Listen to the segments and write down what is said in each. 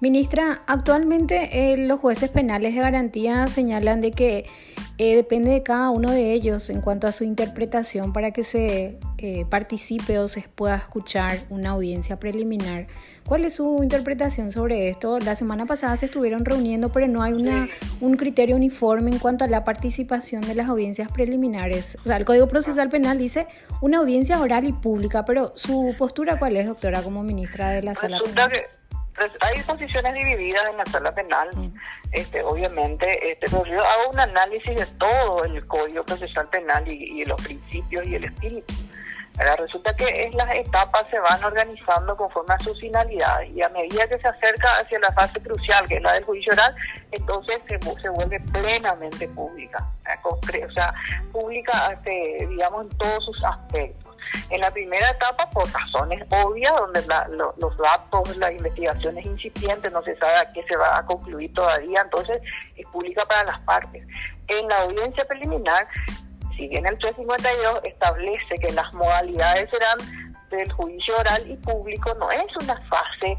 Ministra, actualmente eh, los jueces penales de garantía señalan de que eh, depende de cada uno de ellos en cuanto a su interpretación para que se eh, participe o se pueda escuchar una audiencia preliminar. ¿Cuál es su interpretación sobre esto? La semana pasada se estuvieron reuniendo, pero no hay una, un criterio uniforme en cuanto a la participación de las audiencias preliminares. O sea, el Código Procesal Penal dice una audiencia oral y pública, pero su postura cuál es, doctora, como ministra de la Sala Penal? hay posiciones divididas en la sala penal, este, obviamente, este, pero yo hago un análisis de todo el código procesal penal y, los principios y el espíritu. Resulta que las etapas se van organizando conforme a sus finalidades y a medida que se acerca hacia la fase crucial, que es la del juicio oral, entonces se, se vuelve plenamente pública, o sea, pública, este, digamos, en todos sus aspectos. En la primera etapa, por razones obvias, donde los datos, la investigación es incipiente, no se sabe qué se va a concluir todavía, entonces es pública para las partes. En la audiencia preliminar, si bien el 352 establece que las modalidades serán del juicio oral y público, no es una fase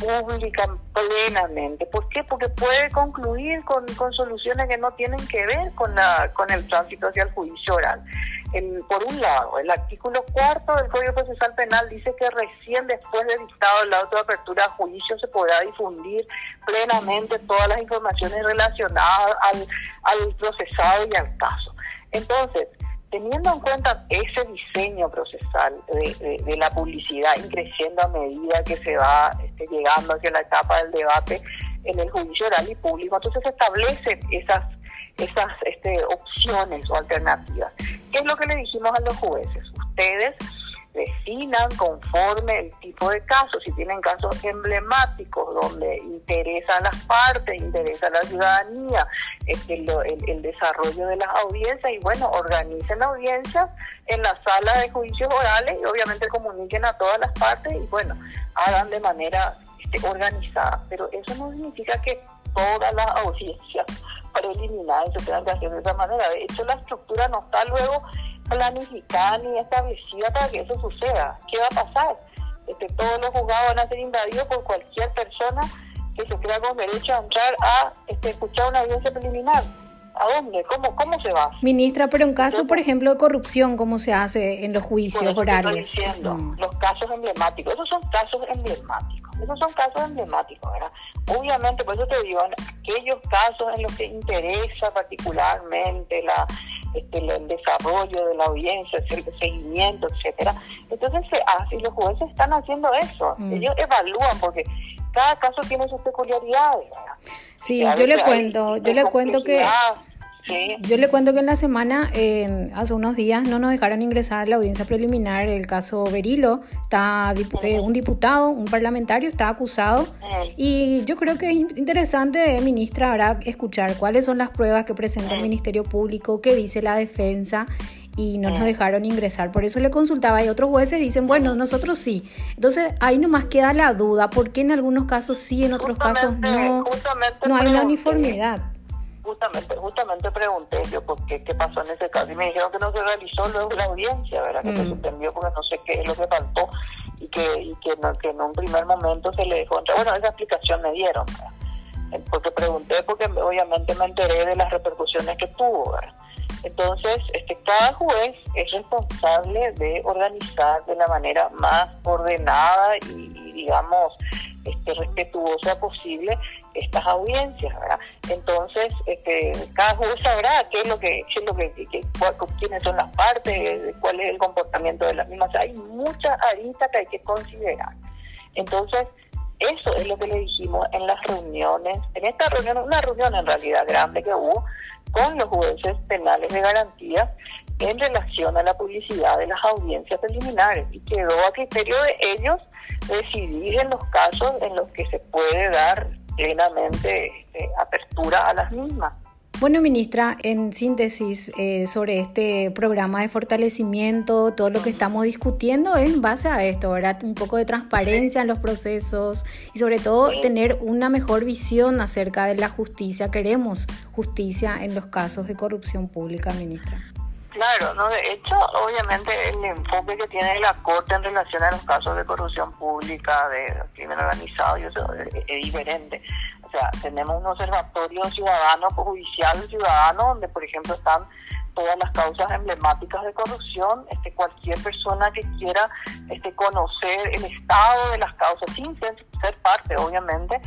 pública plenamente. ¿Por qué? Porque puede concluir con, con soluciones que no tienen que ver con, la, con el tránsito hacia el juicio oral por un lado, el artículo cuarto del Código Procesal Penal dice que recién después de dictado el auto de apertura a juicio se podrá difundir plenamente todas las informaciones relacionadas al, al procesado y al caso. Entonces, teniendo en cuenta ese diseño procesal de, la publicidad creciendo a medida que se va este, llegando hacia la etapa del debate en el juicio oral y público, entonces se establecen esas esas este, opciones o alternativas. ¿Qué es lo que le dijimos a los jueces? Ustedes definan conforme el tipo de casos, si tienen casos emblemáticos donde interesa a las partes, interesa a la ciudadanía, este, el, desarrollo de las audiencias y bueno, organicen audiencias en la sala de juicios orales y obviamente comuniquen a todas las partes y bueno, hagan de manera este, organizada. Pero eso no significa que todas las audiencias preliminares se tengan que hacer de esa manera. De hecho, la estructura no está luego planificada ni establecida para que eso suceda. ¿Qué va a pasar? Este, todos los juzgados van a ser invadidos por cualquier persona que se crea con derecho a entrar a este, escuchar una audiencia preliminar. ¿A dónde? ¿Cómo, ¿Cómo se va? Ministra, pero en caso, por ejemplo, de corrupción, ¿cómo se hace en los juicios horarios? diciendo, mm. los casos emblemáticos, esos son casos emblemáticos, esos son casos emblemáticos, ¿verdad? Obviamente, por eso te digo, en aquellos casos en los que interesa particularmente la, este, el desarrollo de la audiencia, el seguimiento, etcétera, entonces y los jueces están haciendo eso, mm. ellos evalúan porque cada caso tiene sus peculiaridades. Sí, yo le cuento, yo le cuento que yo le cuento que en la semana, hace unos días, no nos dejaron ingresar a la audiencia preliminar el caso Berilo. Está eh, un diputado, un parlamentario, está acusado. Y yo creo que es interesante, ministra, ahora escuchar cuáles son las pruebas que presenta el Ministerio Público, qué dice la defensa y no nos dejaron ingresar. Por eso le consultaba y otros jueces dicen, bueno, nosotros sí. Entonces ahí nomás queda la duda, ¿por qué en algunos casos sí, en otros casos no? No hay una uniformidad justamente justamente pregunté yo por qué, qué pasó en ese caso y me dijeron que no se realizó luego la audiencia, ¿verdad? Que se mm. suspendió porque no sé qué es lo que faltó y que, y que, que en un primer momento se le dejó entrar. Bueno, esa explicación me dieron, eh, porque pregunté porque obviamente me enteré de las repercusiones que tuvo, ¿verdad? Entonces, este, cada juez es responsable de organizar de la manera más ordenada y, y digamos, este, respetuosa posible estas audiencias, ¿verdad? Entonces, este, cada juez sabrá qué es lo que, qué es lo que, quiénes son las partes, cuál es el comportamiento de las mismas. hay muchas aristas que hay que considerar. Entonces, eso es lo que le dijimos en las reuniones, en esta reunión, una reunión en realidad grande que hubo con los jueces penales de garantía en relación a la publicidad de las audiencias preliminares y quedó a criterio de ellos decidir en los casos en los que se puede dar plenamente este, apertura a las mismas. Bueno, ministra, en síntesis eh, sobre este programa de fortalecimiento, todo lo que estamos discutiendo es en base a esto, ¿verdad? Un poco de transparencia en los procesos y sobre todo tener una mejor visión acerca de la justicia. Queremos justicia en los casos de corrupción pública, ministra. Claro, no de hecho, obviamente el enfoque que tiene la Corte en relación a los casos de corrupción pública, de crimen organizado, y eso es, diferente. O sea, tenemos un observatorio ciudadano, judicial ciudadano, donde por ejemplo están todas las causas emblemáticas de corrupción, este cualquier persona que quiera este conocer el estado de las causas sin ser, ser parte obviamente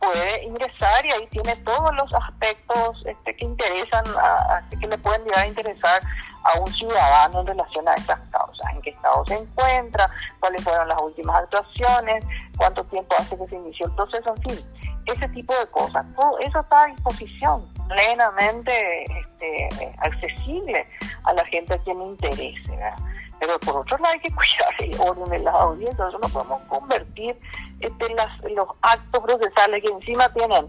puede ingresar y ahí tiene todos los aspectos este, que interesan, a, que le pueden llegar a interesar a un ciudadano en relación a estas causas, en qué estado se encuentra, cuáles fueron las últimas actuaciones, cuánto tiempo hace que se inició el proceso, en fin, ese tipo de cosas. Todo eso está a disposición, plenamente este, accesible a la gente a quien le interese. Pero por otro lado hay que cuidar el orden de las audiencias, eso no podemos convertir este, los actos procesales que encima tienen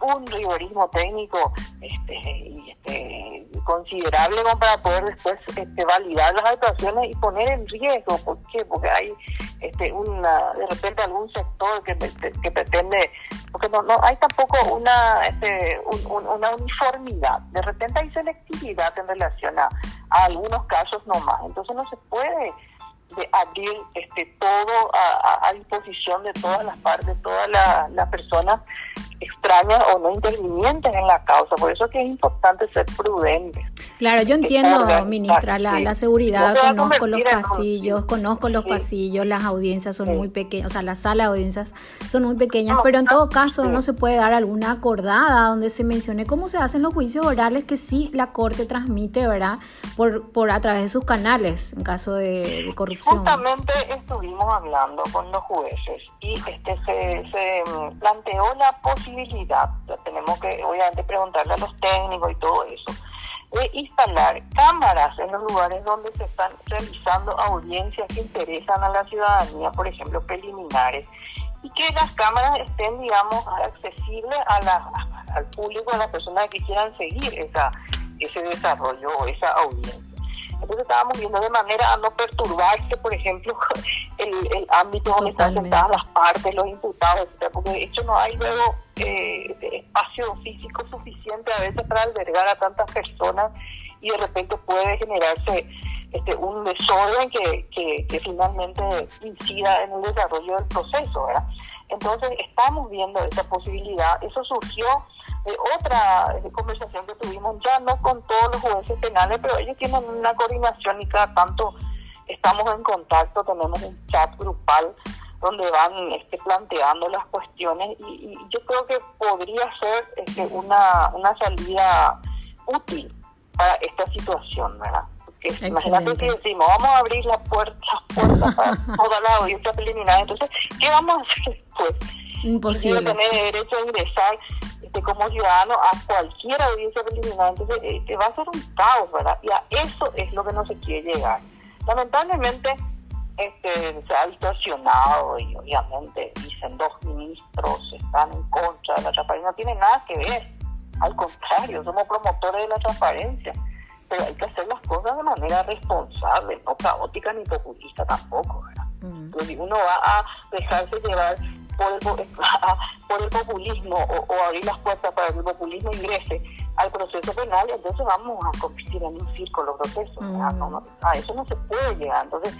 un rigorismo técnico este, y este, considerable para poder después este, validar las actuaciones y poner en riesgo. ¿Por qué? Porque hay este, una, de repente algún sector que, que pretende, porque no, no hay tampoco una, este, una uniformidad. De repente hay selectividad en relación a, algunos casos nomás. Entonces no se puede de abrir este todo a, disposición de todas las partes, todas las personas extrañas o no intervinientes en la causa. Por eso es que es importante ser prudentes. Claro, yo entiendo, ministra, la, la seguridad, conozco los pasillos, conozco los pasillos, las audiencias son muy pequeñas, o sea, las salas de audiencias son muy pequeñas, pero en todo caso no se puede dar alguna acordada donde se mencione cómo se hacen los juicios orales que sí la Corte transmite, ¿verdad? Por, por a través de sus canales en caso de, corrupción. Justamente estuvimos hablando con los jueces y este se, se planteó la posibilidad, tenemos que obviamente preguntarle a los técnicos y todo eso, de instalar cámaras en los lugares donde se están realizando audiencias que interesan a la ciudadanía, por ejemplo, preliminares, y que las cámaras estén, digamos, accesibles a la, al público, a las personas que quieran seguir ese desarrollo o esa audiencia. Entonces estábamos viendo de manera a no perturbarse, por ejemplo, el, ámbito donde están sentadas las partes, los imputados, porque de hecho no hay luego eh, espacio físico suficiente a veces para albergar a tantas personas y de repente puede generarse este, un desorden que, que, que finalmente incida en el desarrollo del proceso, ¿verdad? Entonces estamos viendo esa posibilidad, eso surgió de otra conversación que tuvimos, ya no con todos los jueces penales, pero ellos tienen una coordinación y cada tanto estamos en contacto, tenemos un chat grupal donde van este, planteando las cuestiones y, yo creo que podría ser este, una, una salida útil para esta situación, ¿verdad? Porque imagínate si decimos, vamos a abrir las puertas, las puertas para toda la audiencia preliminar, entonces, ¿qué vamos a hacer después? Imposible. Si tener derecho a ingresar este, como ciudadano a cualquier audiencia preliminar, entonces este, va a ser un caos, ¿verdad? Y a eso es lo que no se quiere llegar. Lamentablemente, este, se ha distorsionado y obviamente dicen dos ministros están en contra de la transparencia, no tiene nada que ver, al contrario, somos promotores de la transparencia, pero hay que hacer las cosas de manera responsable, no caótica ni populista tampoco, ¿verdad? si uno va a dejarse llevar por el, por el populismo o, abrir las puertas para que el populismo ingrese al proceso penal, entonces vamos a convertir en un círculo proceso. a eso no se puede llegar. Entonces,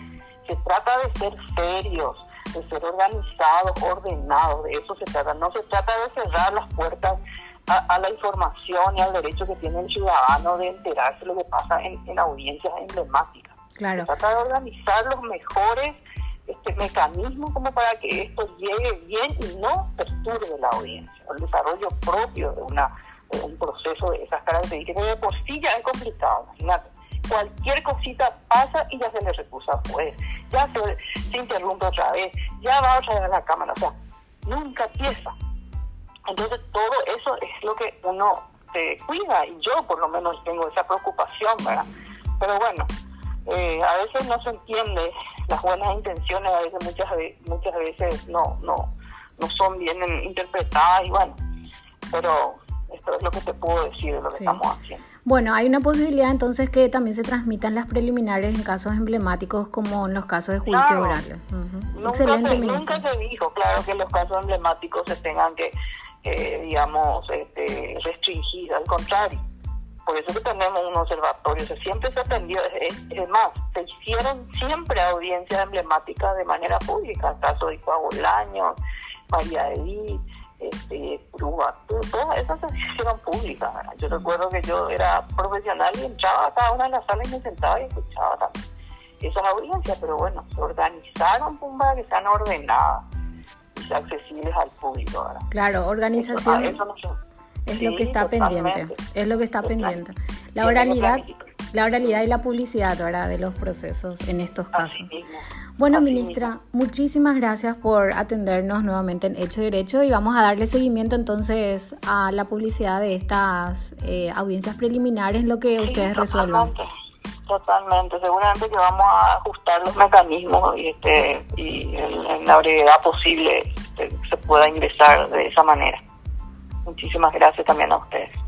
se trata de ser serios, de ser organizados, ordenados, de eso se trata. No se trata de cerrar las puertas a, la información y al derecho que tiene el ciudadano de enterarse de lo que pasa en, audiencias emblemáticas. Claro. Se trata de organizar los mejores este mecanismo como para que esto llegue bien y no perturbe la audiencia, el desarrollo propio de, una, un proceso de esas características. De por sí ya es complicado, imagínate. Cualquier cosita pasa y ya se le recusa pues ya se, se interrumpe otra vez, ya va otra vez a la cámara, o sea, nunca empieza. Entonces todo eso es lo que uno se cuida y yo por lo menos tengo esa preocupación, ¿verdad? Pero bueno, eh, a veces no se entiende las buenas intenciones, a veces muchas muchas veces no no no son bien interpretadas y bueno, pero esto es lo que te puedo decir de lo que estamos haciendo. Bueno, hay una posibilidad entonces que también se transmitan las preliminares en casos emblemáticos como en los casos de juicio oral. nunca, se, dijo, claro, que los casos emblemáticos se tengan que, digamos, este, restringir, al contrario por eso que tenemos un observatorio, siempre se atendió, es, más, se hicieron siempre audiencias emblemáticas de manera pública, el caso de Coagulaño, María Edith, este, todas esas se hicieron públicas. Yo recuerdo que yo era profesional y entraba a cada una de las salas y me sentaba y escuchaba también esas audiencias, pero bueno, se organizaron para que sean ordenadas y accesibles al público. Claro, organización. Es lo que está pendiente, es lo que está pendiente. La oralidad, la oralidad y la publicidad ahora de los procesos en estos casos. Bueno, ministra, muchísimas gracias por atendernos nuevamente en Hecho Derecho y vamos a darle seguimiento entonces a la publicidad de estas eh, audiencias preliminares, lo que ustedes resuelvan. Totalmente, seguramente que vamos a ajustar los mecanismos y, este, y en, la brevedad posible este, se pueda ingresar de esa manera. Muchísimas gracias también a ustedes.